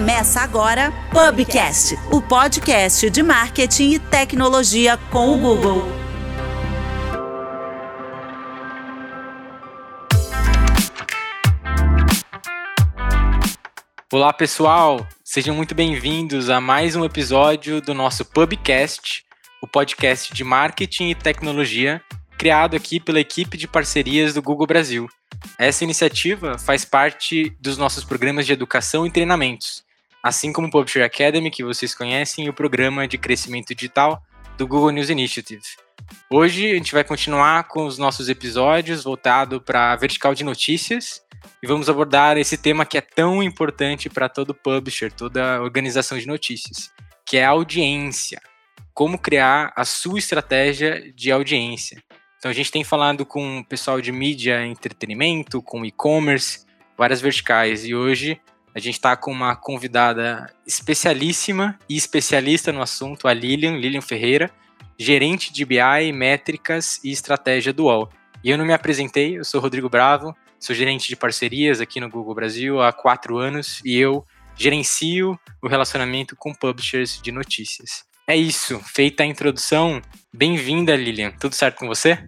Começa agora Pubcast, o podcast de marketing e tecnologia com o Google. Olá, pessoal! Sejam muito bem-vindos a mais um episódio do nosso Pubcast, o podcast de marketing e tecnologia criado aqui pela equipe de parcerias do Google Brasil. Essa iniciativa faz parte dos nossos programas de educação e treinamentos, assim como o Publisher Academy, que vocês conhecem, e o programa de crescimento digital do Google News Initiative. Hoje a gente vai continuar com os nossos episódios voltado para a vertical de notícias e vamos abordar esse tema que é tão importante para todo publisher, toda organização de notícias, que é a audiência. Como criar a sua estratégia de audiência. Então a gente tem falado com o pessoal de mídia entretenimento, com e-commerce, várias verticais. E hoje a gente está com uma convidada especialíssima e especialista no assunto, a Lilian, Lilian Ferreira, gerente de BI, métricas e estratégia do UOL. E eu não me apresentei, eu sou Rodrigo Bravo, sou gerente de parcerias aqui no Google Brasil há quatro anos e eu gerencio o relacionamento com publishers de notícias. É isso, feita a introdução, bem-vinda, Lilian. Tudo certo com você?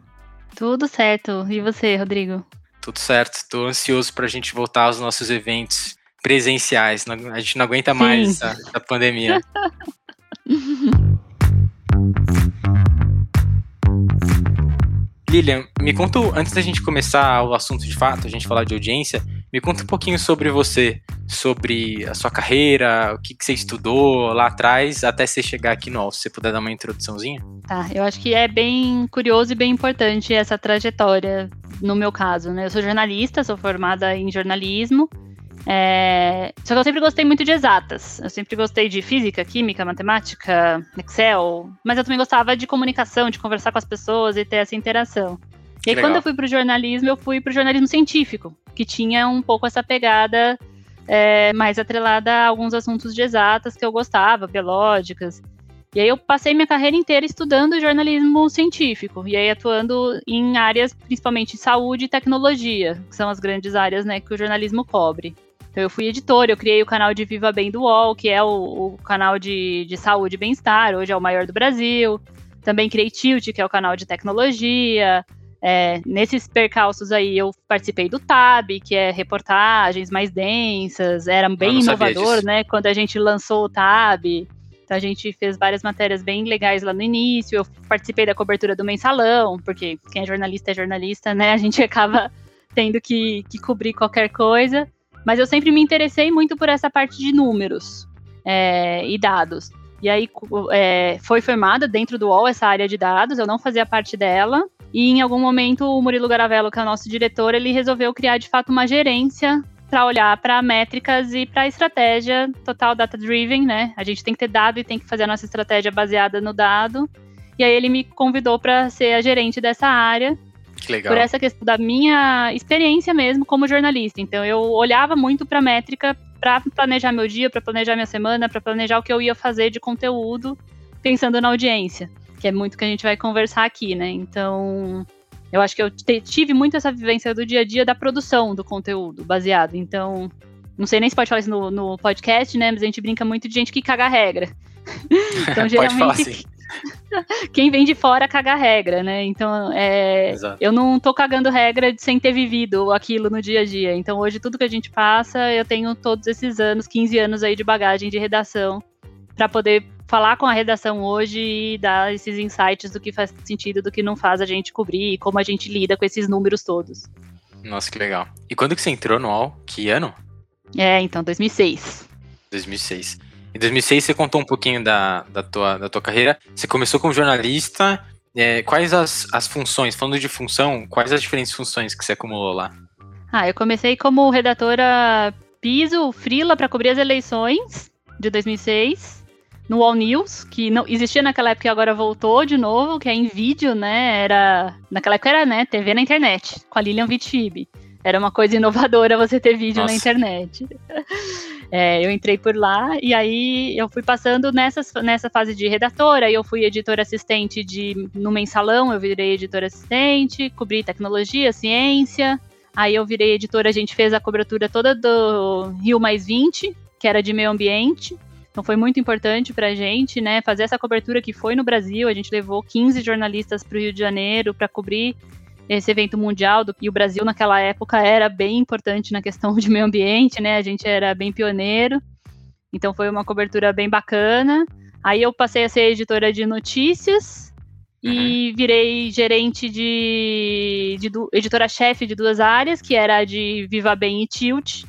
Tudo certo. E você, Rodrigo? Tudo certo. Estou ansioso para a gente voltar aos nossos eventos presenciais. A gente não aguenta mais a, a pandemia. Lilian, me conta, antes da gente começar o assunto de fato, a gente falar de audiência, me conta um pouquinho sobre você, sobre a sua carreira, o que, que você estudou lá atrás, até você chegar aqui no. Se você puder dar uma introduçãozinha. Tá, eu acho que é bem curioso e bem importante essa trajetória, no meu caso, né? Eu sou jornalista, sou formada em jornalismo, é... Só que eu sempre gostei muito de exatas. Eu sempre gostei de física, química, matemática, Excel. Mas eu também gostava de comunicação, de conversar com as pessoas e ter essa interação. E aí, quando eu fui para o jornalismo, eu fui para o jornalismo científico, que tinha um pouco essa pegada é, mais atrelada a alguns assuntos de exatas que eu gostava, biológicas. E aí eu passei minha carreira inteira estudando jornalismo científico, e aí atuando em áreas principalmente saúde e tecnologia, que são as grandes áreas né, que o jornalismo cobre. Então eu fui editora, eu criei o canal de Viva Bem do UOL, que é o, o canal de, de saúde e bem-estar, hoje é o maior do Brasil. Também criei Tilt, que é o canal de tecnologia. É, nesses percalços aí eu participei do TAB, que é reportagens mais densas, era bem inovador, né? Quando a gente lançou o TAB. Então a gente fez várias matérias bem legais lá no início. Eu participei da cobertura do mensalão, porque quem é jornalista é jornalista, né? A gente acaba tendo que, que cobrir qualquer coisa. Mas eu sempre me interessei muito por essa parte de números é, e dados. E aí é, foi formada dentro do UOL essa área de dados, eu não fazia parte dela. E em algum momento o Murilo Garavello, que é o nosso diretor, ele resolveu criar de fato uma gerência para olhar para métricas e para estratégia total data driven, né? A gente tem que ter dado e tem que fazer a nossa estratégia baseada no dado. E aí ele me convidou para ser a gerente dessa área. Por essa questão da minha experiência mesmo como jornalista. Então eu olhava muito para métrica para planejar meu dia, para planejar minha semana, para planejar o que eu ia fazer de conteúdo, pensando na audiência que é muito que a gente vai conversar aqui, né? Então, eu acho que eu tive muito essa vivência do dia a dia da produção do conteúdo baseado. Então, não sei nem se pode falar isso no, no podcast, né? Mas a gente brinca muito de gente que caga a regra. então, geralmente. Quem vem de fora caga a regra, né? Então, é, eu não tô cagando regra sem ter vivido aquilo no dia a dia. Então, hoje, tudo que a gente passa, eu tenho todos esses anos, 15 anos aí de bagagem de redação, para poder falar com a redação hoje e dar esses insights do que faz sentido, do que não faz a gente cobrir e como a gente lida com esses números todos. Nossa, que legal. E quando que você entrou no UOL? Que ano? É, então, 2006. 2006. Em 2006 você contou um pouquinho da, da, tua, da tua carreira. Você começou como jornalista. É, quais as, as funções, falando de função, quais as diferentes funções que você acumulou lá? Ah, eu comecei como redatora piso, frila para cobrir as eleições de 2006 no All News, que não existia naquela época e agora voltou de novo, que é em vídeo, né? Era. Naquela época era, né? TV na internet, com a Lilian Vitib. Era uma coisa inovadora você ter vídeo Nossa. na internet. É, eu entrei por lá e aí eu fui passando nessas, nessa fase de redatora, eu fui editora assistente de, no mensalão, eu virei editora assistente, cobri tecnologia, ciência, aí eu virei editora, a gente fez a cobertura toda do Rio Mais 20, que era de meio ambiente. Então foi muito importante para a gente, né, fazer essa cobertura que foi no Brasil. A gente levou 15 jornalistas para o Rio de Janeiro para cobrir esse evento mundial, do, e o Brasil naquela época era bem importante na questão de meio ambiente, né? A gente era bem pioneiro. Então foi uma cobertura bem bacana. Aí eu passei a ser editora de notícias e uhum. virei gerente de, de, de editora-chefe de duas áreas, que era a de Viva Bem e Tilt.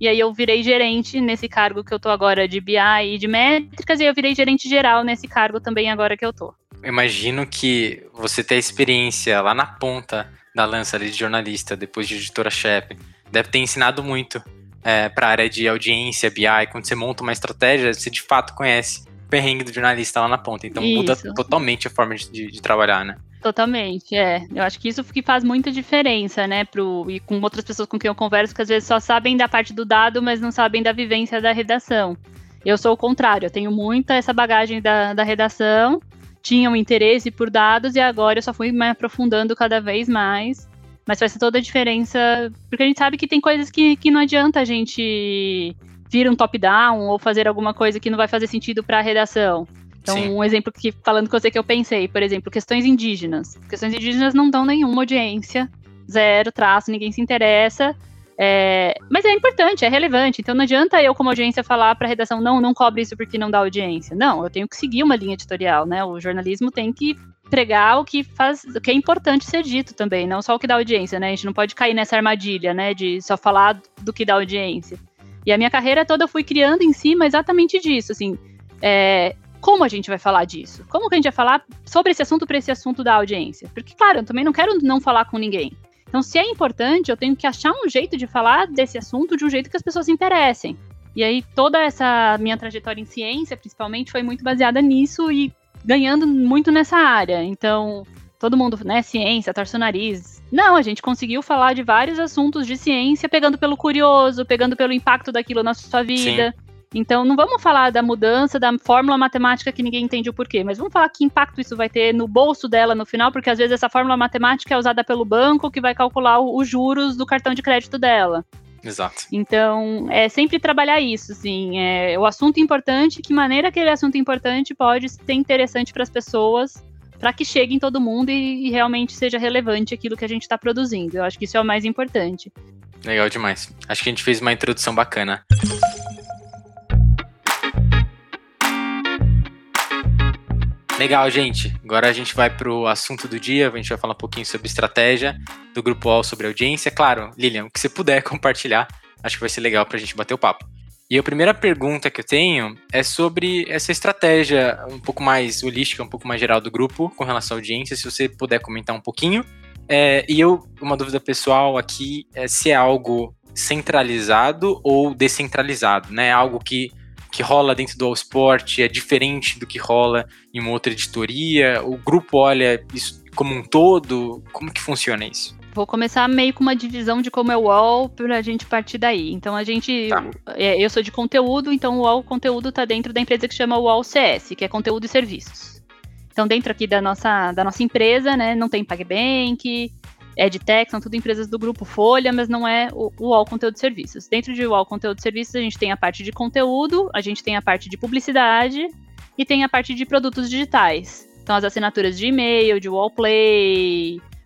E aí eu virei gerente nesse cargo que eu tô agora de BI e de métricas, e eu virei gerente geral nesse cargo também agora que eu tô. Imagino que você ter experiência lá na ponta da lança de jornalista, depois de editora-chefe, deve ter ensinado muito é, para a área de audiência, BI, quando você monta uma estratégia, você de fato conhece o perrengue do jornalista lá na ponta. Então isso. muda totalmente a forma de, de, de, trabalhar, né? Totalmente, é. Eu acho que isso que faz muita diferença, né? Pro, e com outras pessoas com quem eu converso, que às vezes só sabem da parte do dado, mas não sabem da vivência da redação. Eu sou o contrário, eu tenho muita essa bagagem da, da redação, tinha um interesse por dados e agora eu só fui me aprofundando cada vez mais. Mas faz toda a diferença, porque a gente sabe que tem coisas que, que não adianta a gente vir um top-down ou fazer alguma coisa que não vai fazer sentido para a redação. Então, Sim. um exemplo que, falando com você que eu pensei, por exemplo, questões indígenas. Questões indígenas não dão nenhuma audiência, zero traço, ninguém se interessa. É, mas é importante, é relevante. Então não adianta eu, como audiência, falar para a redação, não, não cobre isso porque não dá audiência. Não, eu tenho que seguir uma linha editorial, né? O jornalismo tem que pregar o que faz, o que é importante ser dito também, não só o que dá audiência, né? A gente não pode cair nessa armadilha, né? De só falar do que dá audiência. E a minha carreira toda eu fui criando em cima exatamente disso, assim. É, como a gente vai falar disso? Como que a gente vai falar sobre esse assunto para esse assunto da audiência? Porque, claro, eu também não quero não falar com ninguém. Então, se é importante, eu tenho que achar um jeito de falar desse assunto de um jeito que as pessoas se interessem. E aí, toda essa minha trajetória em ciência, principalmente, foi muito baseada nisso e ganhando muito nessa área. Então, todo mundo, né, ciência, torce o nariz. Não, a gente conseguiu falar de vários assuntos de ciência, pegando pelo curioso, pegando pelo impacto daquilo na sua vida. Sim. Então, não vamos falar da mudança da fórmula matemática que ninguém entende o porquê, mas vamos falar que impacto isso vai ter no bolso dela no final, porque às vezes essa fórmula matemática é usada pelo banco que vai calcular os juros do cartão de crédito dela. Exato. Então, é sempre trabalhar isso, assim, é, o assunto importante, que maneira aquele assunto importante pode ser interessante para as pessoas, para que chegue em todo mundo e, e, realmente seja relevante aquilo que a gente está produzindo. Eu acho que isso é o mais importante. Legal demais. Acho que a gente fez uma introdução bacana. Legal, gente. Agora a gente vai para o assunto do dia. A gente vai falar um pouquinho sobre estratégia do Grupo All sobre audiência. Claro, Lilian, o que você puder compartilhar, acho que vai ser legal para a gente bater o papo. E a primeira pergunta que eu tenho é sobre essa estratégia um pouco mais holística, um pouco mais geral do grupo com relação à audiência. Se você puder comentar um pouquinho. É, e eu, uma dúvida pessoal aqui é se é algo centralizado ou descentralizado, né? Algo que que rola dentro do All Sport é diferente do que rola em uma outra editoria? O grupo olha isso como um todo? Como que funciona isso? Vou começar meio com uma divisão de como é o UOL para a gente partir daí. Então a gente. Tá. É, eu sou de conteúdo, então o UOL conteúdo está dentro da empresa que chama UOL CS, que é conteúdo e serviços. Então, dentro aqui da nossa, da nossa empresa, né, não tem PagBank, EdTech, são tudo empresas do grupo Folha, mas não é o, UOL Conteúdo de Serviços. Dentro de UOL Conteúdo de Serviços, a gente tem a parte de conteúdo, a gente tem a parte de publicidade e tem a parte de produtos digitais. Então, as assinaturas de e-mail, de UOL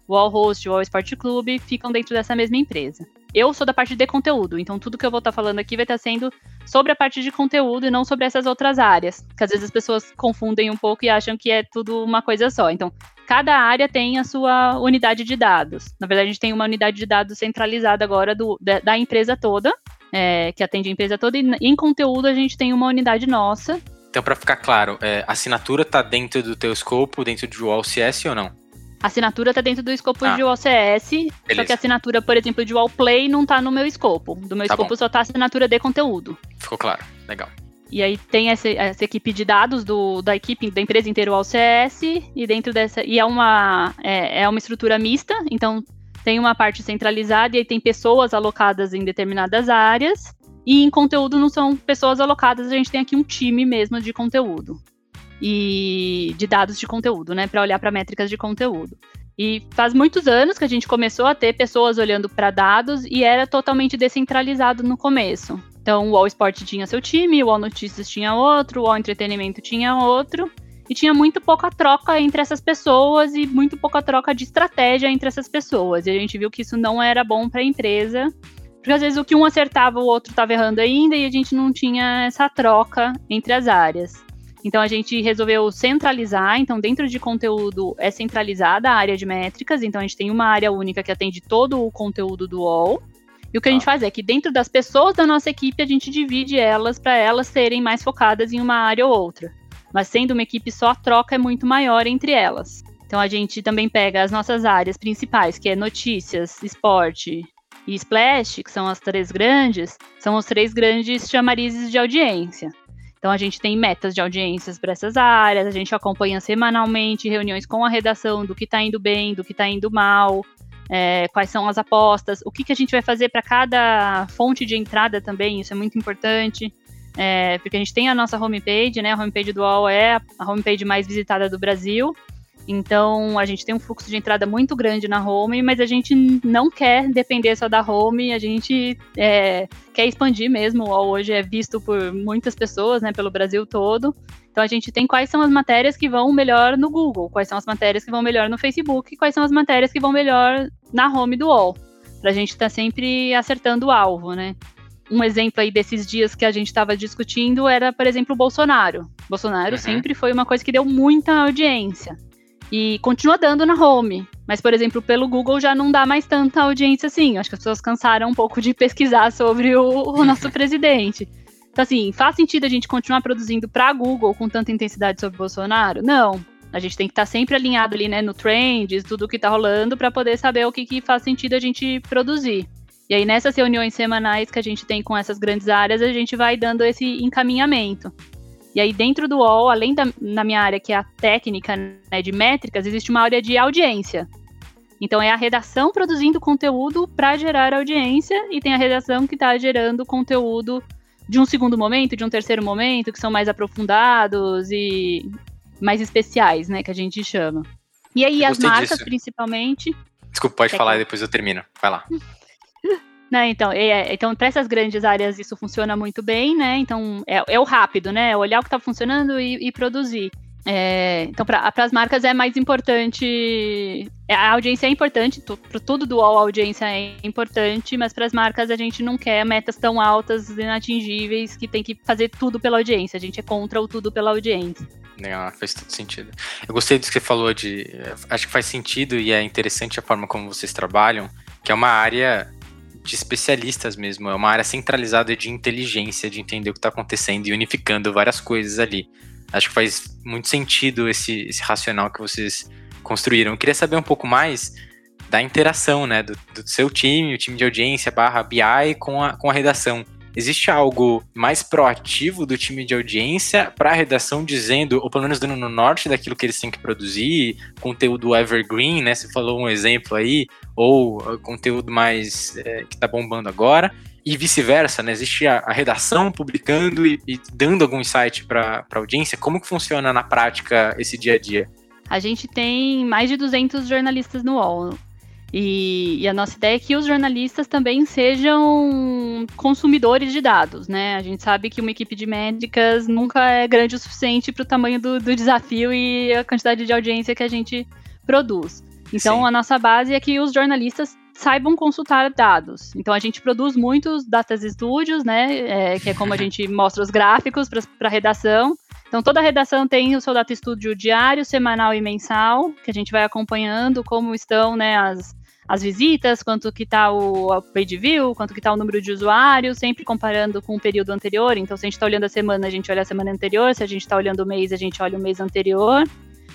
Play, UOL Host, UOL Sport Club ficam dentro dessa mesma empresa. Eu sou da parte de conteúdo, então tudo que eu vou estar falando aqui vai estar sendo sobre a parte de conteúdo e não sobre essas outras áreas, que às vezes as pessoas confundem um pouco e acham que é tudo uma coisa só. Então, cada área tem a sua unidade de dados. Na verdade, a gente tem uma unidade de dados centralizada agora do, da, da empresa toda, é, que atende a empresa toda, e em conteúdo a gente tem uma unidade nossa. Então, para ficar claro, é, a assinatura está dentro do teu escopo, dentro do OCS ou não? A assinatura está dentro do escopo ah, de OCS, beleza. só que a assinatura, por exemplo, de Wallplay não está no meu escopo. Do meu tá escopo bom. só está a assinatura de conteúdo. Ficou claro, legal. E aí tem essa, essa, equipe de dados do, da equipe da empresa inteira, o ALCS, e dentro dessa. E é uma, é, é uma estrutura mista, então tem uma parte centralizada e aí tem pessoas alocadas em determinadas áreas. E em conteúdo não são pessoas alocadas, a gente tem aqui um time mesmo de conteúdo. E de dados de conteúdo, né? Para olhar para métricas de conteúdo. E faz muitos anos que a gente começou a ter pessoas olhando para dados e era totalmente descentralizado no começo. Então, o All Sport tinha seu time, o All Notícias tinha outro, o All Entretenimento tinha outro, e tinha muito pouca troca entre essas pessoas e muito pouca troca de estratégia entre essas pessoas. E a gente viu que isso não era bom para a empresa, porque às vezes o que um acertava, o outro estava errando ainda, e a gente não tinha essa troca entre as áreas. Então a gente resolveu centralizar, então dentro de conteúdo é centralizada a área de métricas, então a gente tem uma área única que atende todo o conteúdo do UOL. E o que a gente ah. faz é que dentro das pessoas da nossa equipe a gente divide elas para elas serem mais focadas em uma área ou outra. Mas sendo uma equipe só, a troca é muito maior entre elas. Então a gente também pega as nossas áreas principais, que é notícias, esporte e splash, que são as três grandes, são os três grandes chamarizes de audiência. Então a gente tem metas de audiências para essas áreas, a gente acompanha semanalmente reuniões com a redação do que está indo bem, do que está indo mal, é, quais são as apostas, o que, que a gente vai fazer para cada fonte de entrada também, isso é muito importante. É, porque a gente tem a nossa homepage, né? A homepage do UOL é a homepage mais visitada do Brasil. Então, a gente tem um fluxo de entrada muito grande na home, mas a gente não quer depender só da home, a gente é, quer expandir mesmo. Hoje é visto por muitas pessoas, né, pelo Brasil todo. Então, a gente tem quais são as matérias que vão melhor no Google, quais são as matérias que vão melhor no Facebook, quais são as matérias que vão melhor na home do UOL. Para a gente estar tá sempre acertando o alvo, né? um exemplo aí desses dias que a gente estava discutindo era, por exemplo, o Bolsonaro. Bolsonaro uhum. sempre foi uma coisa que deu muita audiência. E continua dando na home. Mas, por exemplo, pelo Google já não dá mais tanta audiência assim. Acho que as pessoas cansaram um pouco de pesquisar sobre o, o nosso presidente. Então, assim, faz sentido a gente continuar produzindo para Google com tanta intensidade sobre o Bolsonaro? Não. A gente tem que estar tá sempre alinhado ali, né, no trends, tudo o que está rolando, para poder saber o que, que faz sentido a gente produzir. E aí, nessas reuniões semanais que a gente tem com essas grandes áreas, a gente vai dando esse encaminhamento. E aí, dentro do UOL, além da na minha área, que é a técnica né, de métricas, existe uma área de audiência. Então, é a redação produzindo conteúdo para gerar audiência, e tem a redação que está gerando conteúdo de um segundo momento, de um terceiro momento, que são mais aprofundados e mais especiais, né, que a gente chama. E aí, as marcas, disso. principalmente. Desculpa, pode é falar que... e depois eu termino. Vai lá. Né, então, é, então para essas grandes áreas isso funciona muito bem, né? Então é, é o rápido, né? É olhar o que está funcionando e, e produzir. É, então, para as marcas é mais importante. É, a audiência é importante, para tudo do UOL a audiência é importante, mas para as marcas a gente não quer metas tão altas, inatingíveis, que tem que fazer tudo pela audiência. A gente é contra o tudo pela audiência. Legal, faz todo sentido. Eu gostei do que você falou de. Acho que faz sentido e é interessante a forma como vocês trabalham, que é uma área de especialistas mesmo, é uma área centralizada de inteligência, de entender o que está acontecendo e unificando várias coisas ali. Acho que faz muito sentido esse, esse racional que vocês construíram. Eu queria saber um pouco mais da interação, né, do, do seu time, o time de audiência barra BI com a, com a redação. Existe algo mais proativo do time de audiência para a redação dizendo, ou pelo menos dando no norte daquilo que eles têm que produzir, conteúdo evergreen, né? Você falou um exemplo aí, ou uh, conteúdo mais é, que está bombando agora, e vice-versa, né? Existe a, a redação publicando e, e, dando algum insight para a audiência. Como que funciona na prática esse dia a dia? A gente tem mais de 200 jornalistas no UOL. E, e, a nossa ideia é que os jornalistas também sejam consumidores de dados, né? A gente sabe que uma equipe de médicas nunca é grande o suficiente para o tamanho do, do, desafio e a quantidade de audiência que a gente produz. Então, Sim. a nossa base é que os jornalistas saibam consultar dados. Então, a gente produz muitos datas studios, né? É, que é como a gente mostra os gráficos para a redação. Então, toda a redação tem o seu Data Studio diário, semanal e mensal, que a gente vai acompanhando como estão né, as, as visitas, quanto que está o page view, quanto que está o número de usuários, sempre comparando com o período anterior. Então, se a gente está olhando a semana, a gente olha a semana anterior, se a gente está olhando o mês, a gente olha o mês anterior,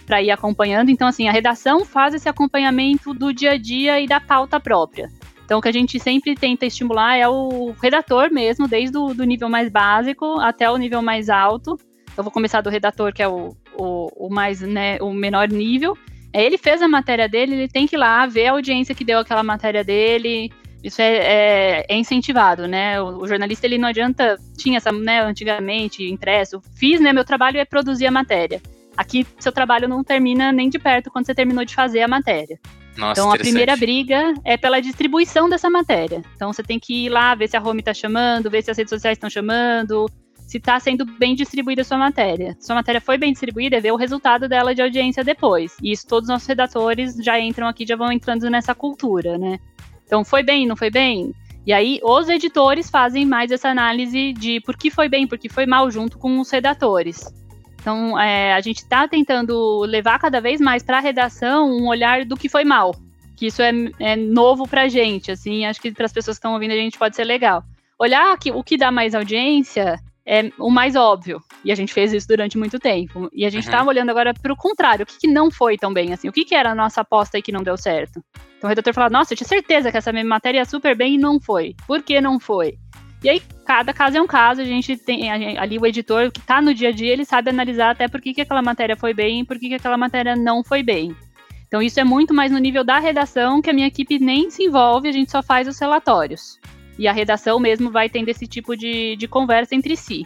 para ir acompanhando. Então, assim, a redação faz esse acompanhamento do dia a dia e da pauta própria. Então, o que a gente sempre tenta estimular é o redator mesmo, desde o nível mais básico até o nível mais alto, eu vou começar do redator, que é o, o, o mais, né, o menor nível. Ele fez a matéria dele, ele tem que ir lá ver a audiência que deu aquela matéria dele. Isso é, é, é incentivado, né? O, o, jornalista ele não adianta tinha essa, né, antigamente impresso. Fiz, né? Meu trabalho é produzir a matéria. aqui seu trabalho não termina nem de perto quando você terminou de fazer a matéria. Nossa, então a primeira briga é pela distribuição dessa matéria. Então você tem que ir lá ver se a home está chamando, ver se as redes sociais estão chamando, se está sendo bem distribuída a sua matéria. Se sua matéria foi bem distribuída, é ver o resultado dela de audiência depois. E isso todos os nossos redatores já entram aqui, já vão entrando nessa cultura, né? Então foi bem, não foi bem? E aí os editores fazem mais essa análise de por que foi bem, por que foi mal, junto com os redatores. Então, é, a gente está tentando levar cada vez mais para a redação um olhar do que foi mal. Que isso é, é novo para a gente, assim, acho que para as pessoas que estão ouvindo a gente pode ser legal. Olhar que, o que dá mais audiência é o mais óbvio. E a gente fez isso durante muito tempo. E a gente está uhum. olhando agora para o contrário, o que, que, não foi tão bem assim? O que, que era a nossa aposta aí que não deu certo? Então o redator fala, nossa, eu tinha certeza que essa minha matéria ia super bem e não foi. Por que não foi? E aí, cada caso é um caso, a gente tem ali o editor que está no dia a dia, ele sabe analisar até por que, que aquela matéria foi bem e por que, que aquela matéria não foi bem. Então, isso é muito mais no nível da redação, que a minha equipe nem se envolve, a gente só faz os relatórios. E a redação mesmo vai tendo esse tipo de, de conversa entre si.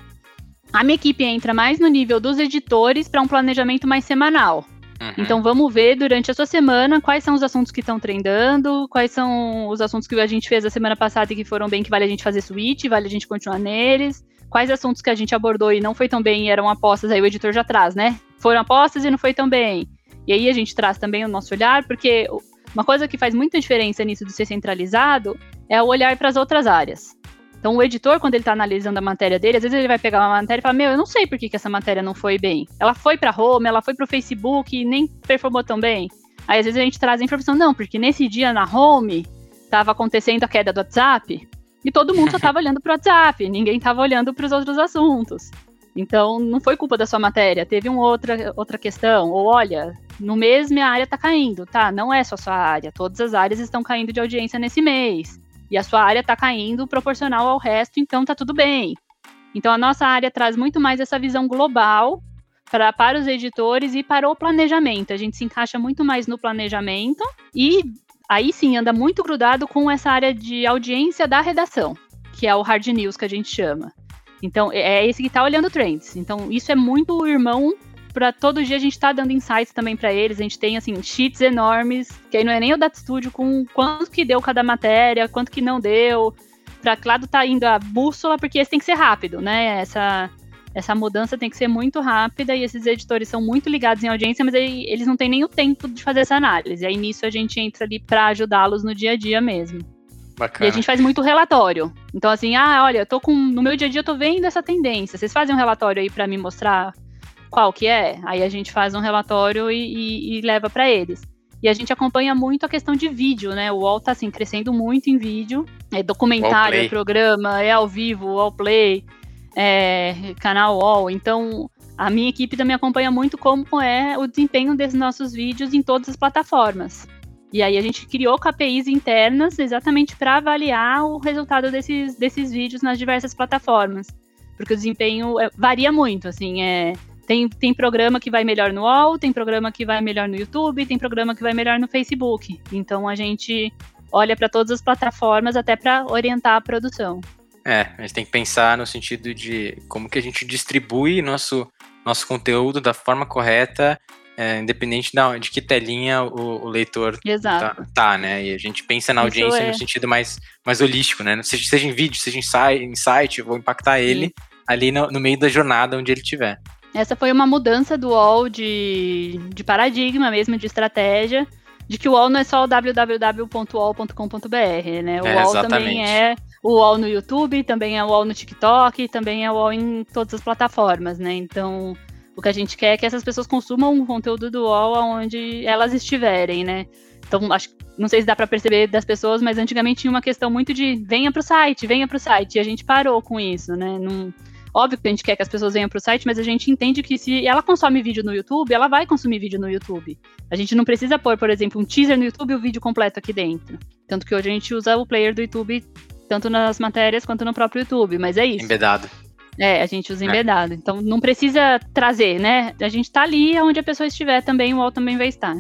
A minha equipe entra mais no nível dos editores para um planejamento mais semanal. Uhum. Então vamos ver durante a sua semana quais são os assuntos que estão trendando, quais são os assuntos que a gente fez a semana passada e que foram bem, que vale a gente fazer switch, vale a gente continuar neles. Quais assuntos que a gente abordou e não foi tão bem e eram apostas, aí o editor já traz, né? Foram apostas e não foi tão bem. E aí a gente traz também o nosso olhar, porque uma coisa que faz muita diferença nisso de ser centralizado é o olhar para as outras áreas. Então, o editor, quando ele está analisando a matéria dele, às vezes ele vai pegar uma matéria e falar: Meu, eu não sei por que, que essa matéria não foi bem. Ela foi para home, ela foi para o Facebook e nem performou tão bem. Aí, às vezes, a gente traz a informação: Não, porque nesse dia na home estava acontecendo a queda do WhatsApp e todo mundo só estava olhando para o WhatsApp, ninguém estava olhando para os outros assuntos. Então, não foi culpa da sua matéria, teve uma outra, outra questão. Ou, olha, no mês minha área está caindo, tá? Não é só sua área, todas as áreas estão caindo de audiência nesse mês e a sua área está caindo proporcional ao resto, então está tudo bem. Então a nossa área traz muito mais essa visão global para, para os editores e para o planejamento. A gente se encaixa muito mais no planejamento e aí sim anda muito grudado com essa área de audiência da redação, que é o hard news que a gente chama. Então, é, é esse que está olhando trends. Então, isso é muito irmão para todo dia a gente tá dando insights também para eles. A gente tem assim sheets enormes, que aí não é nem o Data Studio com quanto que deu cada matéria, quanto que não deu, para lado tá indo a bússola, porque esse tem que ser rápido, né? Essa essa mudança tem que ser muito rápida e esses editores são muito ligados em audiência, mas aí, eles não têm nem o tempo de fazer essa análise. Aí nisso a gente entra ali para ajudá-los no dia a dia mesmo. Bacana. E a gente faz muito relatório. Então, assim, ah, olha, eu tô com. No meu dia a dia eu tô vendo essa tendência. Vocês fazem um relatório aí para me mostrar qual que é, aí a gente faz um relatório e, e, e leva para eles. E a gente acompanha muito a questão de vídeo, né? O UOL tá assim, crescendo muito em vídeo. É documentário, é programa, é ao vivo, UOL Play, é canal UOL. Então, a minha equipe também acompanha muito como é o desempenho desses nossos vídeos em todas as plataformas. E aí a gente criou KPIs internas exatamente para avaliar o resultado desses, desses vídeos nas diversas plataformas. Porque o desempenho é, varia muito, assim, é tem, tem programa que vai melhor no UOL, tem programa que vai melhor no YouTube, tem programa que vai melhor no Facebook. Então a gente olha para todas as plataformas até para orientar a produção. É, a gente tem que pensar no sentido de como que a gente distribui nosso, nosso conteúdo da forma correta, é, independente da, de que telinha o, o leitor tá, tá, né? E a gente pensa na audiência é. no sentido mais, mais holístico, né? Seja, seja em vídeo, seja em site, vou impactar ele Sim. ali no, no meio da jornada onde ele estiver. Essa foi uma mudança do UOL de, de paradigma mesmo, de estratégia, de que o UOL não é só o www.uol.com.br, né? O é, UOL também é o UOL no YouTube, também é o UOL no TikTok, também é o UOL em todas as plataformas, né? Então, o que a gente quer é que essas pessoas consumam o conteúdo do UOL onde elas estiverem, né? Então, acho, não sei se dá para perceber das pessoas, mas antigamente tinha uma questão muito de venha para o site, venha para o site, e a gente parou com isso, né? Não, Óbvio que a gente quer que as pessoas venham para o site, mas a gente entende que se ela consome vídeo no YouTube, ela vai consumir vídeo no YouTube. A gente não precisa pôr, por exemplo, um teaser no YouTube e o vídeo completo aqui dentro. Tanto que hoje a gente usa o player do YouTube tanto nas matérias quanto no próprio YouTube, mas é isso. Embedado. É, a gente usa é. embedado. Então não precisa trazer, né? A gente tá ali onde a pessoa estiver também, o UOL também vai estar.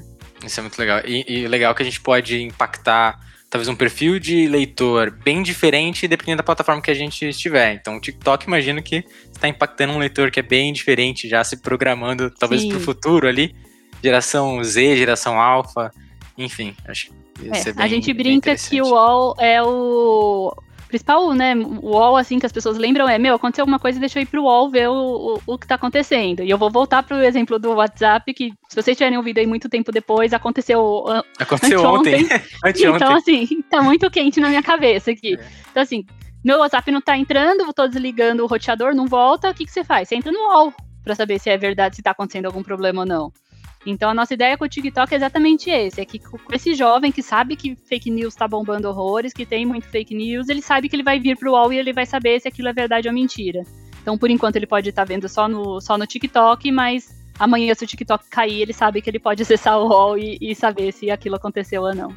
Isso é muito legal. E, e legal que a gente pode impactar talvez um perfil de leitor bem diferente dependendo da plataforma que a gente estiver. Então, o TikTok, imagino que está impactando um leitor que é bem diferente, já se programando talvez para o futuro ali, geração Z, geração alfa, enfim, acho que é, bem, A gente brinca que o UOL é o principal, né, o UOL, assim, que as pessoas lembram é, meu, aconteceu alguma coisa, deixa eu ir pro UOL ver o, o, o que tá acontecendo. E eu vou voltar pro exemplo do WhatsApp, que se vocês tiverem ouvido aí muito tempo depois, aconteceu Aconteceu ontem. então, assim, tá muito quente na minha cabeça aqui. É. Então, assim, meu WhatsApp não tá entrando, vou tô desligando o roteador, não volta, o que que você faz? Você entra no UOL para saber se é verdade, se tá acontecendo algum problema ou não. Então a nossa ideia com o TikTok é exatamente esse, é que com esse jovem que sabe que fake news está bombando horrores, que tem muito fake news, ele sabe que ele vai vir pro UOL e ele vai saber se aquilo é verdade ou mentira. Então por enquanto ele pode estar tá vendo só no, só no TikTok, mas amanhã se o TikTok cair, ele sabe que ele pode acessar o UOL e, e saber se aquilo aconteceu ou não.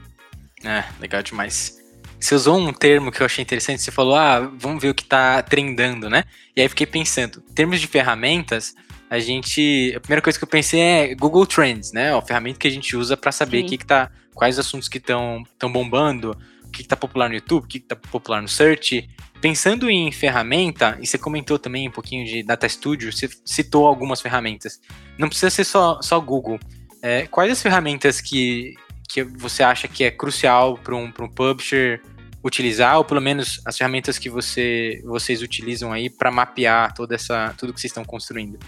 É, legal demais. Você usou um termo que eu achei interessante, você falou, ah, vamos ver o que tá trendando, né? E aí fiquei pensando, em termos de ferramentas, a gente. A primeira coisa que eu pensei é Google Trends, né? A ferramenta que a gente usa para saber que que tá, quais assuntos que estão bombando, o que, está popular no YouTube, o que, está popular no search. Pensando em ferramenta, e você comentou também um pouquinho de Data Studio, você citou algumas ferramentas. Não precisa ser só, só Google. É, quais as ferramentas que, que você acha que é crucial para um, um publisher utilizar, ou pelo menos as ferramentas que você, vocês utilizam aí para mapear toda essa, tudo que vocês estão construindo?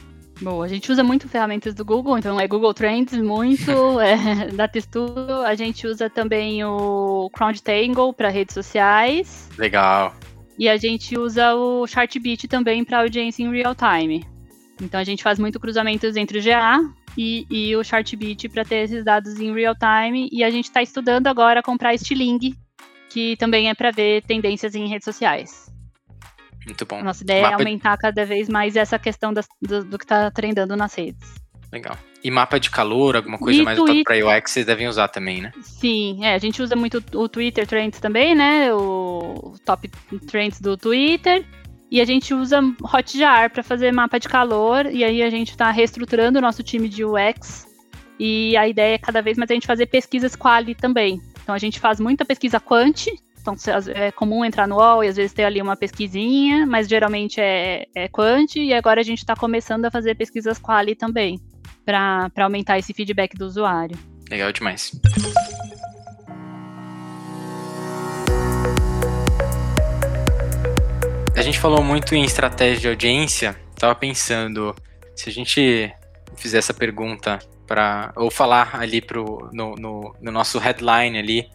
Bom, a gente usa muito ferramentas do Google, então é Google Trends muito, é, da textura. A gente usa também o CrowdTangle para redes sociais. Legal. E a gente usa o Chartbeat também para audiência em real time. Então a gente faz muito cruzamentos entre o GA e, e o Chartbeat para ter esses dados em real time. E a gente está estudando agora comprar Stiling, que também é para ver tendências em redes sociais. Muito bom. A nossa ideia é mapa... é aumentar cada vez mais essa questão das, do, do, que está trendando nas redes. Legal. E mapa de calor, alguma coisa e mais voltada para UX, vocês devem usar também, né? Sim, é, a gente usa muito o Twitter Trends também, né? O top trends do Twitter. E a gente usa Hotjar para fazer mapa de calor. E aí a gente está reestruturando o nosso time de UX. E a ideia é cada vez mais a gente fazer pesquisas quali também. Então a gente faz muita pesquisa quant, então, é comum entrar no UOL e às vezes ter ali uma pesquisinha, mas geralmente é, é quant, e agora a gente está começando a fazer pesquisas quali também, para aumentar esse feedback do usuário. Legal demais. A gente falou muito em estratégia de audiência, estava pensando, se a gente fizer essa pergunta para ou falar ali pro, no, no, no nosso headline ali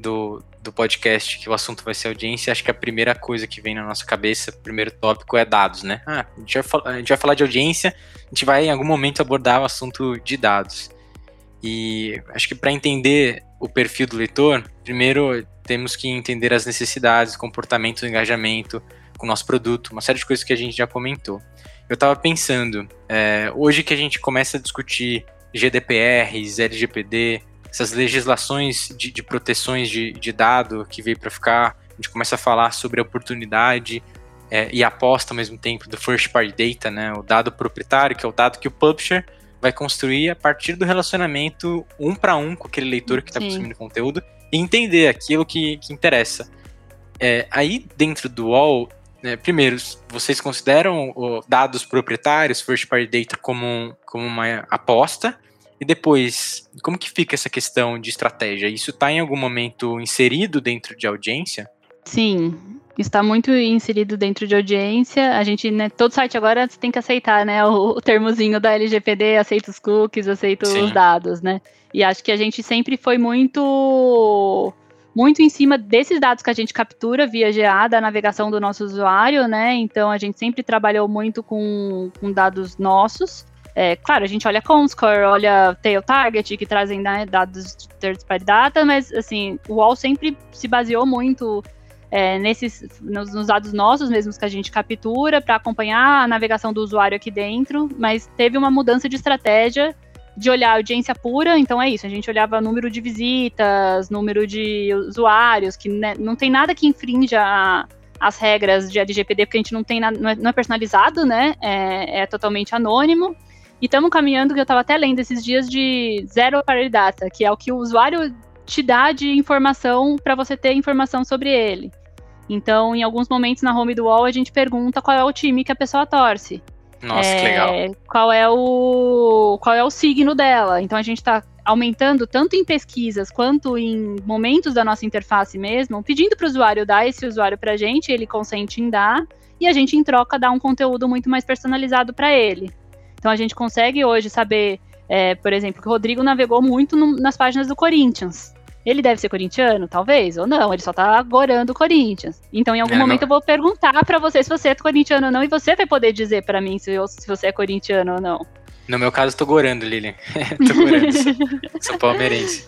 do, do podcast, que o assunto vai ser audiência, acho que a primeira coisa que vem na nossa cabeça, o primeiro tópico é dados, né? Ah, a gente, vai, a gente vai falar de audiência, a gente vai em algum momento abordar o assunto de dados. E acho que para entender o perfil do leitor, primeiro temos que entender as necessidades, comportamento, engajamento com o nosso produto, uma série de coisas que a gente já comentou. Eu estava pensando, é, hoje que a gente começa a discutir GDPRs, LGPD, essas legislações de, de proteções de, de, dado que veio para ficar, a gente começa a falar sobre a oportunidade é, e aposta ao mesmo tempo do first party data, né, o dado proprietário, que é o dado que o publisher vai construir a partir do relacionamento um para um com aquele leitor que está consumindo conteúdo e entender aquilo que, que interessa. É, aí dentro do wall, né, primeiro, vocês consideram dados proprietários, first party data, como, como uma aposta? E depois, como que fica essa questão de estratégia? Isso está em algum momento inserido dentro de audiência? Sim, está muito inserido dentro de audiência. A gente, né, todo site agora tem que aceitar, né, o, o termozinho da LGPD, aceita os cookies, aceita Sim. os dados, né? E acho que a gente sempre foi muito muito em cima desses dados que a gente captura via GA da navegação do nosso usuário, né? Então a gente sempre trabalhou muito com, com dados nossos. É, claro, a gente olha Comscore, olha Tail Target, que trazem né, dados de third party data, mas assim, o UOL sempre se baseou muito é, nesses, nos, nos, dados nossos mesmos que a gente captura para acompanhar a navegação do usuário aqui dentro, mas teve uma mudança de estratégia de olhar audiência pura, então é isso, a gente olhava número de visitas, número de usuários, que né, não tem nada que infrinja as regras de LGPD, porque a gente não tem nada, não é, é personalizado, né? É, é totalmente anônimo. E estamos caminhando, que eu estava até lendo esses dias, de zero party data, que é o que o usuário te dá de informação para você ter informação sobre ele. Então, em alguns momentos na home do wall, a gente pergunta qual é o time que a pessoa torce. Nossa, é, que legal. Qual é o qual é o signo dela? Então a gente está aumentando tanto em pesquisas quanto em momentos da nossa interface mesmo, pedindo para o usuário dar esse usuário para a gente, ele consente em dar e a gente em troca dá um conteúdo muito mais personalizado para ele. Então a gente consegue hoje saber, é, por exemplo, que o Rodrigo navegou muito no, nas páginas do Corinthians. Ele deve ser corintiano, talvez, ou não, ele só tá agorando o Corinthians. Então, em algum é, momento, não... eu vou perguntar para você se você é corintiano ou não, e você vai poder dizer para mim se, eu, se você é corintiano ou não. No meu caso, tô gorando, Lilian. tô gorando. sou, sou palmeirense.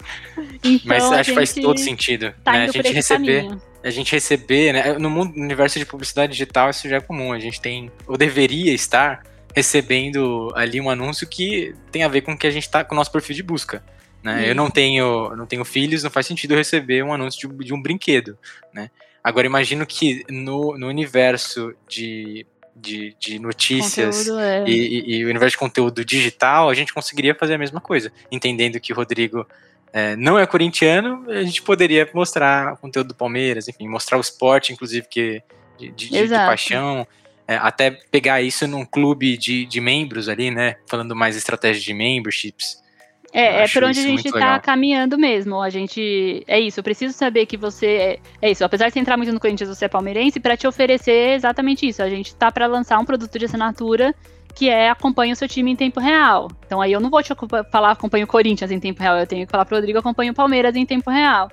Então, Mas acho que faz todo sentido. Tá né? A gente receber. Caminho. A gente receber, né? No mundo, no universo de publicidade digital, isso já é comum. A gente tem, ou deveria estar, recebendo ali um anúncio que tem a ver com o que a gente tá com o nosso perfil de busca. Né? Eu não tenho, não tenho filhos, não faz sentido eu receber um anúncio de, de um brinquedo, né? Agora imagino que no, no universo de, de, de notícias é. e, e, e, o universo de conteúdo digital, a gente conseguiria fazer a mesma coisa. Entendendo que o Rodrigo é, não é corintiano, a gente poderia mostrar o conteúdo do Palmeiras, enfim, mostrar o esporte, inclusive, que, de, de, de paixão. É, até pegar isso num clube de, de membros ali, né? Falando mais estratégia de memberships. É, é por onde a gente está caminhando mesmo. A gente. É isso, eu preciso saber que você. É, é isso, apesar de você entrar muito no Corinthians, você é palmeirense, para te oferecer exatamente isso. A gente está para lançar um produto de assinatura que é acompanha o seu time em tempo real. Então aí eu não vou te falar acompanha o Corinthians em tempo real, eu tenho que falar para o Rodrigo acompanha o Palmeiras em tempo real.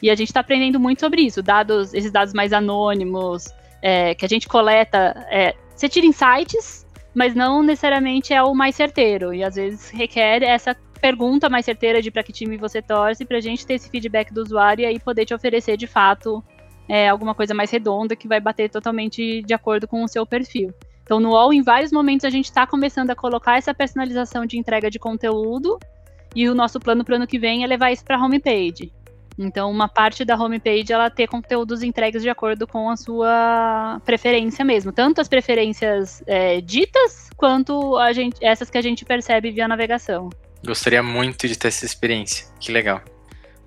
E a gente está aprendendo muito sobre isso, dados, esses dados mais anônimos, é, que a gente coleta. É, você tira insights, mas não necessariamente é o mais certeiro. E às vezes requer essa pergunta mais certeira de para que time você torce, para a gente ter esse feedback do usuário e aí poder te oferecer de fato é, alguma coisa mais redonda que vai bater totalmente de acordo com o seu perfil. Então, no UOL, em vários momentos, a gente está começando a colocar essa personalização de entrega de conteúdo e o nosso plano para o ano que vem é levar isso para a homepage. Então, uma parte da homepage ela ter conteúdos entregues de acordo com a sua preferência mesmo, tanto as preferências é, ditas quanto a gente, essas que a gente percebe via navegação. Gostaria muito de ter essa experiência. Que legal.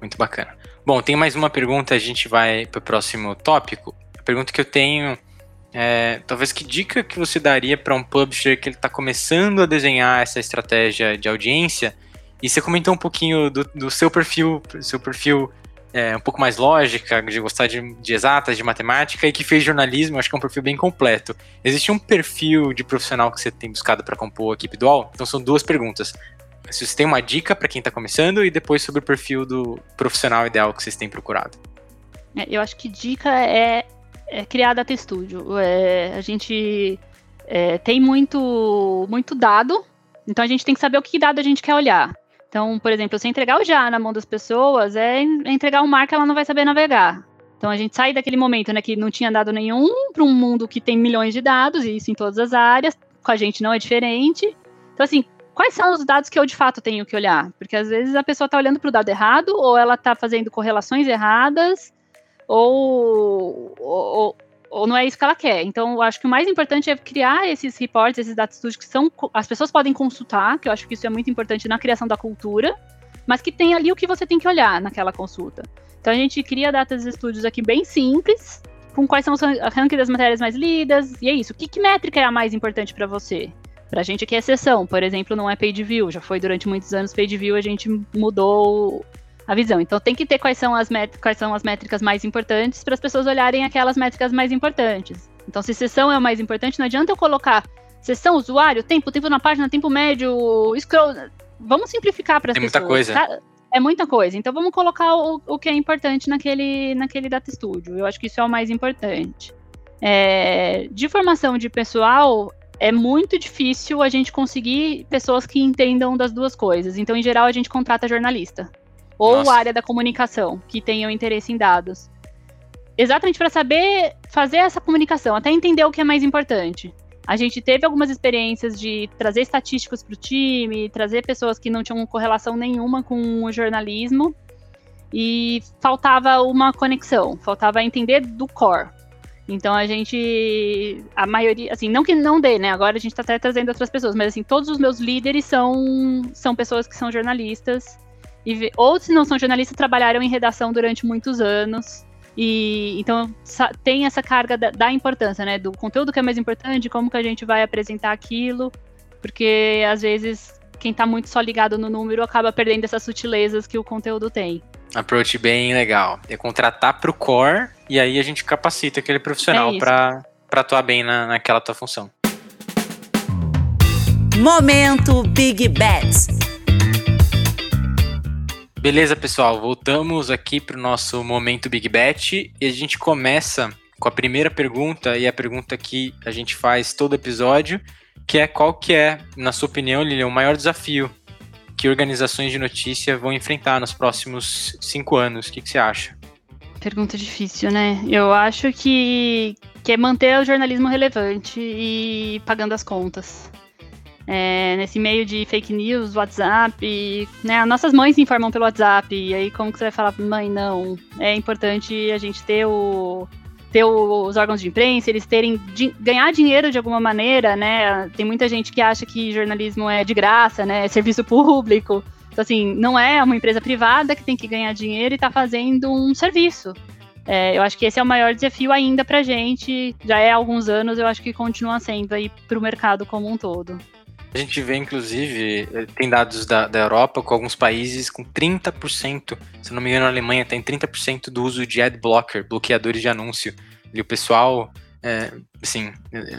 Muito bacana. Bom, tem mais uma pergunta, a gente vai para o próximo tópico. A pergunta que eu tenho é, talvez que dica que você daria para um publisher que ele está começando a desenhar essa estratégia de audiência? E você comentou um pouquinho do, do seu perfil, seu perfil é, um pouco mais lógica, de gostar de, de, exatas, de matemática, e que fez jornalismo, acho que é um perfil bem completo. Existe um perfil de profissional que você tem buscado para compor a equipe do UOL? Então são duas perguntas se você tem uma dica para quem está começando e depois sobre o perfil do profissional ideal que vocês têm procurado. É, eu acho que dica é, é criar data studio. É, a gente é, tem muito, muito dado, então a gente tem que saber o que dado a gente quer olhar. Então, por exemplo, se entregar o já na mão das pessoas, é entregar um mar que ela não vai saber navegar. Então a gente sai daquele momento né, que não tinha dado nenhum para um mundo que tem milhões de dados, e isso em todas as áreas, com a gente não é diferente. Então, assim, quais são os dados que eu de fato tenho que olhar? Porque às vezes a pessoa está olhando para o dado errado, ou ela está fazendo correlações erradas, ou, ou, ou, não é isso que ela quer. Então, eu acho que o mais importante é criar esses reports, esses data studios que são as pessoas podem consultar, que eu acho que isso é muito importante na criação da cultura, mas que tem ali o que você tem que olhar naquela consulta. Então, a gente cria data studios aqui bem simples, com quais são os rankings das matérias mais lidas, e é isso. Que, que métrica é a mais importante para você? Pra gente aqui é exceção, por exemplo, não é page view, já foi durante muitos anos page view, a gente mudou a visão. Então tem que ter quais são as, quais são as métricas mais importantes para as pessoas olharem aquelas métricas mais importantes. Então se sessão é o mais importante, não adianta eu colocar sessão, usuário, tempo, tempo na página, tempo médio, scroll. Vamos simplificar para as pessoas. É muita coisa. Tá? É muita coisa. Então vamos colocar o, o que é importante naquele, naquele Data Studio. Eu acho que isso é o mais importante. É, de formação de pessoal, é muito difícil a gente conseguir pessoas que entendam das duas coisas. Então, em geral, a gente contrata jornalista ou Nossa. área da comunicação que tenham interesse em dados. Exatamente para saber fazer essa comunicação, até entender o que é mais importante. A gente teve algumas experiências de trazer estatísticos para o time, trazer pessoas que não tinham correlação nenhuma com o jornalismo e faltava uma conexão, faltava entender do core. Então a gente. A maioria. Assim, não que não dê, né? Agora a gente tá até trazendo outras pessoas, mas assim, todos os meus líderes são, são pessoas que são jornalistas. E ou se não são jornalistas, trabalharam em redação durante muitos anos. E então tem essa carga da, da, importância, né? Do conteúdo que é mais importante, como que a gente vai apresentar aquilo, porque às vezes quem está muito só ligado no número acaba perdendo essas sutilezas que o conteúdo tem. Approach bem legal. É contratar para o core e aí a gente capacita aquele profissional é para atuar bem na, naquela tua função. Momento Big Bets. Beleza, pessoal, voltamos aqui para o nosso momento Big Bet e a gente começa com a primeira pergunta e a pergunta que a gente faz todo episódio, que é qual que é, na sua opinião, Lilian, o maior desafio que organizações de notícia vão enfrentar nos próximos cinco anos? O que, que você acha? Pergunta difícil, né? Eu acho que, que é manter o jornalismo relevante e pagando as contas é, nesse meio de fake news, WhatsApp, né? Nossas mães se informam pelo WhatsApp, e aí como que você vai falar mãe, não? É importante a gente ter o ter os órgãos de imprensa, eles terem ganhar dinheiro de alguma maneira, né? Tem muita gente que acha que jornalismo é de graça, né? É serviço público. Então, assim, não é uma empresa privada que tem que ganhar dinheiro e está fazendo um serviço. É, eu acho que esse é o maior desafio ainda para gente. Já é há alguns anos, eu acho que continua sendo aí para o mercado como um todo. A gente vê, inclusive, eh, tem dados da, da Europa com alguns países com 30%, se não me engano, a Alemanha tem 30% do uso de ad blocker, bloqueadores de anúncio. E o pessoal, é, assim,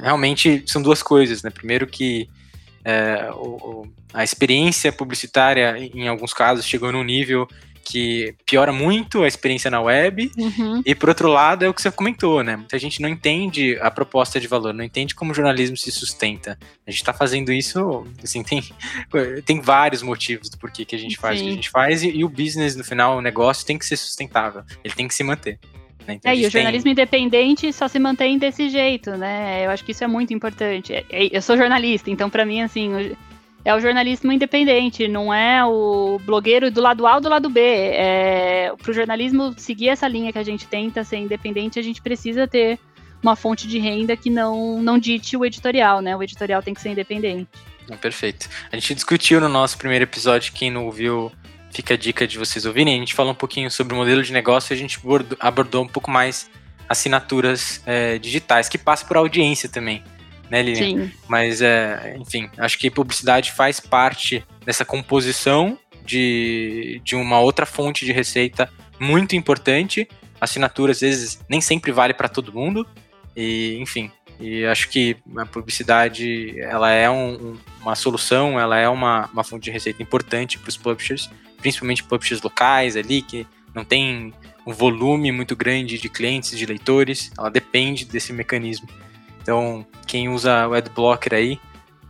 realmente são duas coisas, né? Primeiro que é, o, a experiência publicitária, em alguns casos, chegou num nível que piora muito a experiência na web. Uhum. E por outro lado, é o que você comentou, né? Muita gente não entende a proposta de valor, não entende como o jornalismo se sustenta. A gente está fazendo isso, assim, tem, tem vários motivos do porquê que a gente faz Sim. o que a gente faz, e, e, o business, no final, o negócio tem que ser sustentável, ele tem que se manter. Né? Então, é, e o jornalismo tem... independente só se mantém desse jeito, né? Eu acho que isso é muito importante. É, é, eu sou jornalista, então para mim, assim, é o jornalismo independente, não é o blogueiro do lado A ou do lado B. É, Para o jornalismo seguir essa linha que a gente tenta ser independente, a gente precisa ter uma fonte de renda que não, não dite o editorial, né? O editorial tem que ser independente. Perfeito. A gente discutiu no nosso primeiro episódio, quem não ouviu, fica a dica de vocês ouvirem. A gente falou um pouquinho sobre o modelo de negócio e a gente abordou um pouco mais assinaturas é, digitais, que passa por audiência também né, Lilian? Sim. Mas, é, enfim, acho que publicidade faz parte dessa composição de, de uma outra fonte de receita muito importante. Assinatura, às vezes, nem sempre vale para todo mundo. E, enfim, e acho que a publicidade ela é um, uma solução, ela é uma, uma fonte de receita importante para os publishers, principalmente publishers locais ali, que não tem um volume muito grande de clientes, de leitores, ela depende desse mecanismo. Então, quem usa o Adblocker aí,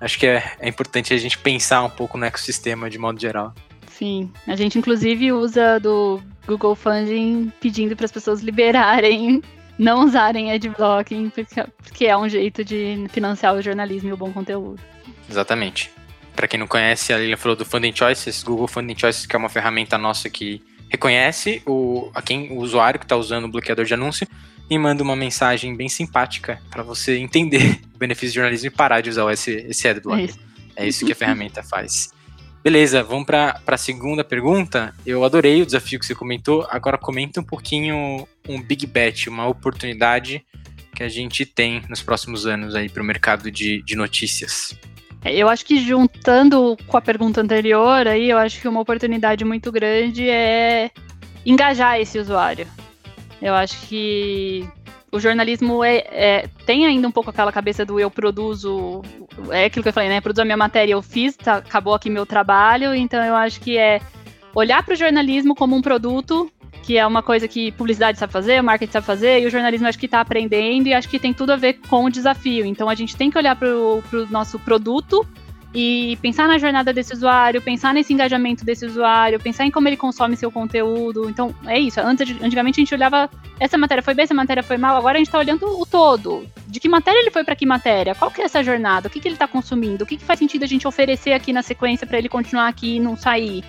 acho que é, é importante a gente pensar um pouco no ecossistema de modo geral. Sim, a gente inclusive usa do Google Funding pedindo para as pessoas liberarem, não usarem adblocking, porque, porque é um jeito de financiar o jornalismo e o bom conteúdo. Exatamente. Para quem não conhece, a Lilian falou do Funding Choices, Google Funding Choices, que é uma ferramenta nossa que reconhece o, a quem, o usuário que está usando o bloqueador de anúncio e manda uma mensagem bem simpática para você entender o benefício do jornalismo e parar de usar esse, esse adblock. É isso. é isso que a ferramenta faz. Beleza, vamos para a segunda pergunta. Eu adorei o desafio que você comentou. Agora comenta um pouquinho um big bet, uma oportunidade que a gente tem nos próximos anos aí para o mercado de, de notícias. É, eu acho que juntando com a pergunta anterior, aí eu acho que uma oportunidade muito grande é engajar esse usuário. Eu acho que o jornalismo é, é, tem ainda um pouco aquela cabeça do eu produzo, é aquilo que eu falei, né? Produzo a minha matéria, eu fiz, tá, acabou aqui meu trabalho, então eu acho que é olhar para o jornalismo como um produto, que é uma coisa que publicidade sabe fazer, marketing sabe fazer, e o jornalismo acho que está aprendendo e acho que tem tudo a ver com o desafio. Então a gente tem que olhar para o nosso produto e pensar na jornada desse usuário, pensar nesse engajamento desse usuário, pensar em como ele consome seu conteúdo. Então, é isso. Antes, antigamente a gente olhava essa matéria foi bem, essa matéria foi mal, agora a gente está olhando o todo. De que matéria ele foi para que matéria? Qual que é essa jornada? O que, que ele está consumindo? O que, que faz sentido a gente oferecer aqui na sequência para ele continuar aqui e não sair?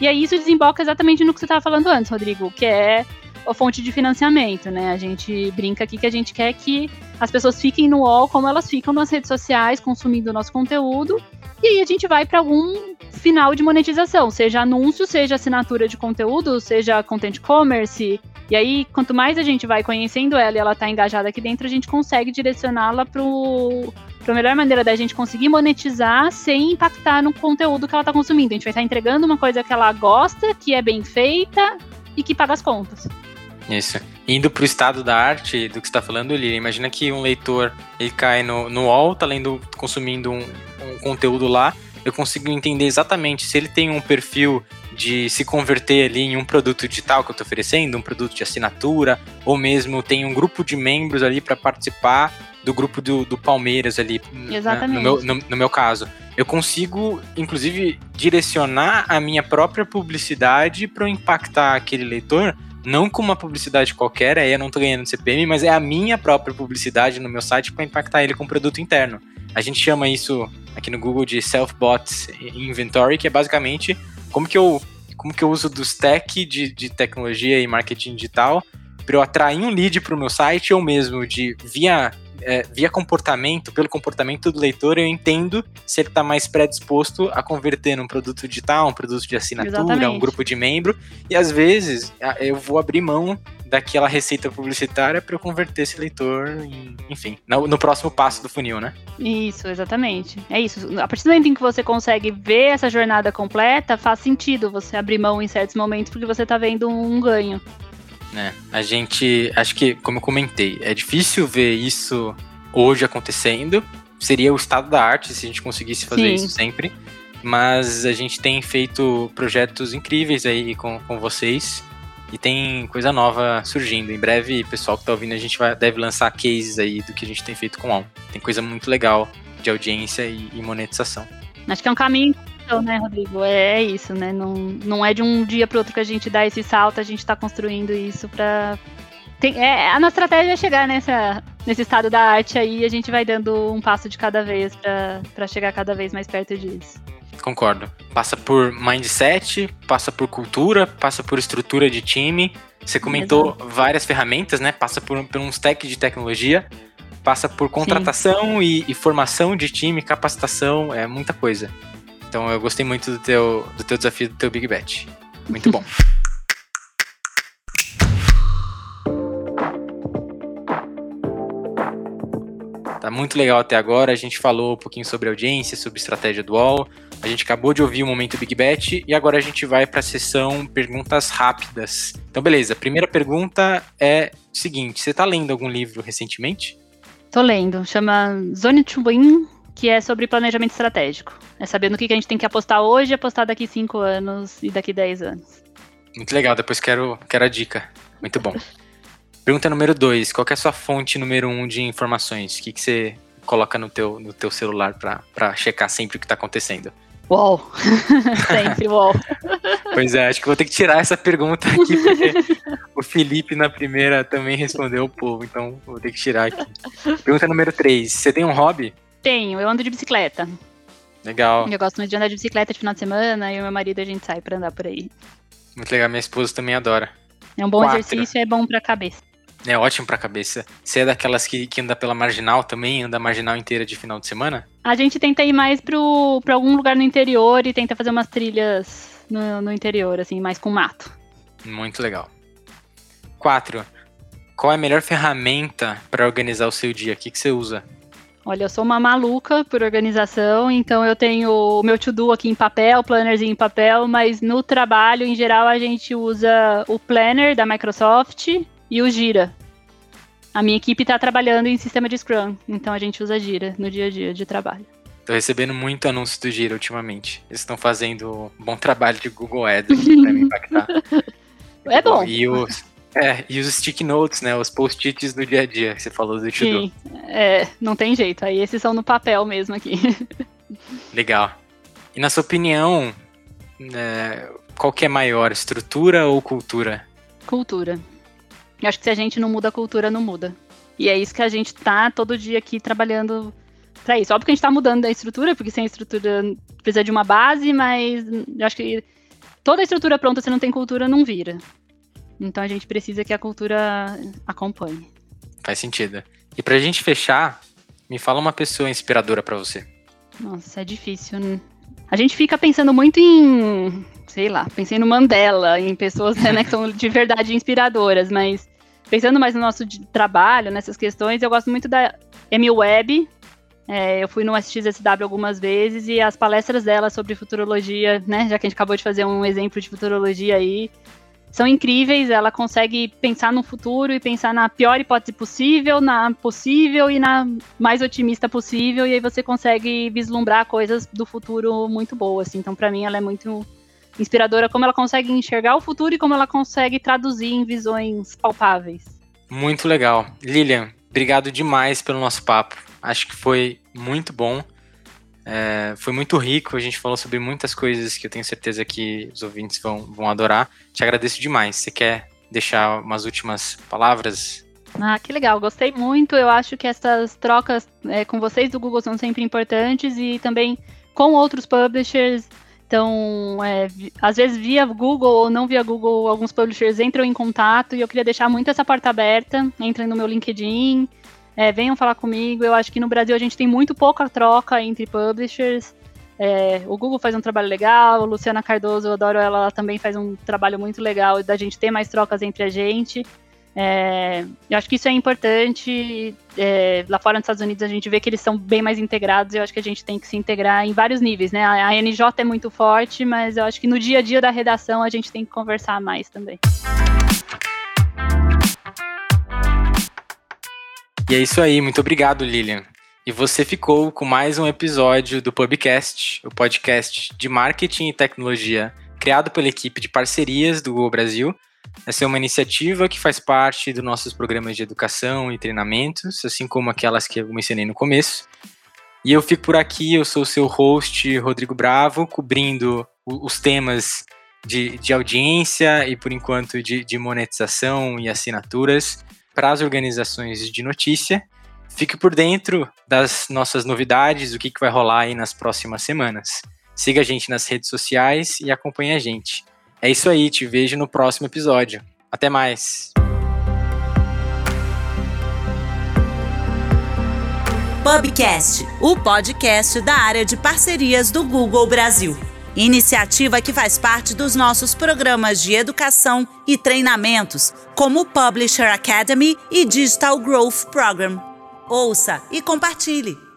E aí isso desemboca exatamente no que você estava falando antes, Rodrigo, que é a fonte de financiamento, né? A gente brinca aqui que a gente quer que as pessoas fiquem no UOL como elas ficam nas redes sociais, consumindo o nosso conteúdo, e aí a gente vai para algum final de monetização, seja anúncio, seja assinatura de conteúdo, seja content commerce. E aí, quanto mais a gente vai conhecendo ela e ela está engajada aqui dentro, a gente consegue direcioná-la para a melhor maneira da gente conseguir monetizar sem impactar no conteúdo que ela está consumindo. A gente vai estar entregando uma coisa que ela gosta, que é bem feita e que paga as contas. Isso. Indo para o estado da arte do que está falando, Lili, imagina que um leitor ele cai no, no UOL, tá lendo, consumindo um, um conteúdo lá, eu consigo entender exatamente se ele tem um perfil de se converter ali em um produto digital que eu estou oferecendo, um produto de assinatura, ou mesmo tem um grupo de membros ali para participar do grupo do, do Palmeiras ali, Exatamente. Né, no, meu, no, no meu caso. Eu consigo, inclusive, direcionar a minha própria publicidade para impactar aquele leitor não com uma publicidade qualquer, aí eu não tô ganhando CPM, mas é a minha própria publicidade no meu site para impactar ele com produto interno. A gente chama isso aqui no Google de self-bot inventory, que é basicamente como que eu, como que eu uso do stack de, de tecnologia e marketing digital para eu atrair um lead para o meu site ou mesmo de via é, via comportamento, pelo comportamento do leitor, eu entendo se ele está mais predisposto a converter num produto digital, um produto de assinatura, Exatamente. um grupo de membro. E às vezes eu vou abrir mão daquela receita publicitária para eu converter esse leitor, em, enfim, no, no, próximo passo do funil, né? Isso, exatamente. É isso. A partir do momento em que você consegue ver essa jornada completa, faz sentido você abrir mão em certos momentos porque você está vendo um ganho. É, a gente, acho que, como eu comentei, é difícil ver isso hoje acontecendo. Seria o estado da arte se a gente conseguisse fazer Sim. isso sempre. Mas a gente tem feito projetos incríveis aí com, com vocês. E tem coisa nova surgindo. Em breve, pessoal que tá ouvindo, a gente vai, deve lançar cases aí do que a gente tem feito com o On. Tem coisa muito legal de audiência e, e monetização. Acho que é um caminho então, né, Rodrigo? É, é, isso, né? Não, não é de um dia para outro que a gente dá esse salto, a gente está construindo isso para tem, é, a nossa estratégia é chegar nessa, nesse estado da arte aí, a gente vai dando um passo de cada vez para chegar cada vez mais perto disso. Concordo. Passa por mindset, passa por cultura, passa por estrutura de time. Você comentou Exato. várias ferramentas, né? Passa por, por um stack de tecnologia, passa por contratação e, e, formação de time, capacitação, é muita coisa. Então eu gostei muito do teu, do teu desafio do teu Big Bet. Muito bom. Tá muito legal até agora. A gente falou um pouquinho sobre audiência, sobre estratégia dual. A gente acabou de ouvir o momento Big Bet e agora a gente vai para a sessão perguntas rápidas. Então, beleza. A primeira pergunta é o seguinte: você está lendo algum livro recentemente? Tô lendo. Chama Zone to Win que é sobre planejamento estratégico. É saber no que, que a gente tem que apostar hoje e apostar daqui 5 anos e daqui 10 anos. Muito legal, depois quero, quero a dica. Muito bom. Pergunta número 2, qual é a sua fonte número 1 um de informações? O que, que você coloca no teu, no teu celular para checar sempre o que está acontecendo? Uou! sempre uou! Pois é, acho que vou ter que tirar essa pergunta aqui, porque o Felipe na primeira também respondeu o povo, então vou ter que tirar aqui. Pergunta número 3, você tem um hobby? Tenho, eu ando de bicicleta. Legal. Eu gosto muito de andar de bicicleta de final de semana e o meu marido a gente sai pra andar por aí. Muito legal, minha esposa também adora. É um bom Quatro. exercício e é bom pra cabeça. É ótimo pra cabeça. Você é daquelas que, que anda pela marginal também, anda a marginal inteira de final de semana? A gente tenta ir mais pro, pra algum lugar no interior e tenta fazer umas trilhas no, no interior, assim, mais com mato. Muito legal. Quatro. Qual é a melhor ferramenta para organizar o seu dia? O que, que você usa? Olha, eu sou uma maluca por organização, então eu tenho o meu to-do aqui em papel, plannerzinho em papel, mas no trabalho, em geral, a gente usa o Planner da Microsoft e o Gira. A minha equipe está trabalhando em sistema de Scrum, então a gente usa Gira no dia a dia de trabalho. Tô recebendo muito anúncio do Gira ultimamente. Eles estão fazendo um bom trabalho de Google Ads para me impactar. É bom. E os, é, e os stick notes, né? Os post-its do dia a dia que você falou do Sim, é, não tem jeito. Aí esses são no papel mesmo aqui. Legal. E na sua opinião, né, qual que é maior, estrutura ou cultura? Cultura. Eu acho que se a gente não muda a cultura, não muda. E é isso que a gente tá todo dia aqui trabalhando para isso. Óbvio que a gente tá mudando a estrutura, porque sem estrutura precisa de uma base, mas eu acho que toda a estrutura pronta, se não tem cultura, não vira. Então a gente precisa que a cultura acompanhe. Faz sentido. E pra gente fechar, me fala uma pessoa inspiradora para você. Nossa, é difícil. Né? a gente fica pensando muito em, sei lá, pensei no Mandela, em pessoas né, que são de verdade inspiradoras, mas pensando mais no nosso trabalho, nessas questões, eu gosto muito da Amy Webb. É, eu fui no SXSW algumas vezes e as palestras dela sobre futurologia, né, já que a gente acabou de fazer um exemplo de futurologia aí, são incríveis. Ela consegue pensar no futuro e pensar na pior hipótese possível, na possível e na mais otimista possível. E aí você consegue vislumbrar coisas do futuro muito boas. Assim. Então, para mim, ela é muito inspiradora como ela consegue enxergar o futuro e como ela consegue traduzir em visões palpáveis. Muito legal. Lilian, obrigado demais pelo nosso papo. Acho que foi muito bom. É, foi muito rico, a gente falou sobre muitas coisas que eu tenho certeza que os ouvintes vão, vão adorar. Te agradeço demais. Você quer deixar umas últimas palavras? Ah, que legal, gostei muito. Eu acho que essas trocas é, com vocês do Google são sempre importantes e também com outros publishers. Então, é, às vezes via Google ou não via Google, alguns publishers entram em contato e eu queria deixar muito essa porta aberta. Entrem no meu LinkedIn, é, venham falar comigo. Eu acho que no Brasil a gente tem muito pouca troca entre publishers. É, o Google faz um trabalho legal, Luciana Cardoso, eu adoro ela, ela também faz um trabalho muito legal da gente ter mais trocas entre a gente. É, eu acho que isso é importante. É, lá fora nos Estados Unidos a gente vê que eles são bem mais integrados. Eu acho que a gente tem que se integrar em vários níveis, né? A, a NJ é muito forte, mas eu acho que no dia a dia da redação a gente tem que conversar mais também. E é isso aí, muito obrigado, Lilian. E você ficou com mais um episódio do Pubcast, o podcast de marketing e tecnologia criado pela equipe de parcerias do Google Brasil. Essa é uma iniciativa que faz parte dos nossos programas de educação e treinamentos, assim como aquelas que eu mencionei no começo. E eu fico por aqui, eu sou o seu host, Rodrigo Bravo, cobrindo os temas de, de audiência e, por enquanto, de, de monetização e assinaturas para as organizações de notícia. Fique por dentro das nossas novidades, o que, que vai rolar aí nas próximas semanas. Siga a gente nas redes sociais e acompanhe a gente. É isso aí, te vejo no próximo episódio. Até mais! Pubcast, o podcast da área de parcerias do Google Brasil. Iniciativa que faz parte dos nossos programas de educação e treinamentos, como o Publisher Academy e Digital Growth Program. Ouça e compartilhe.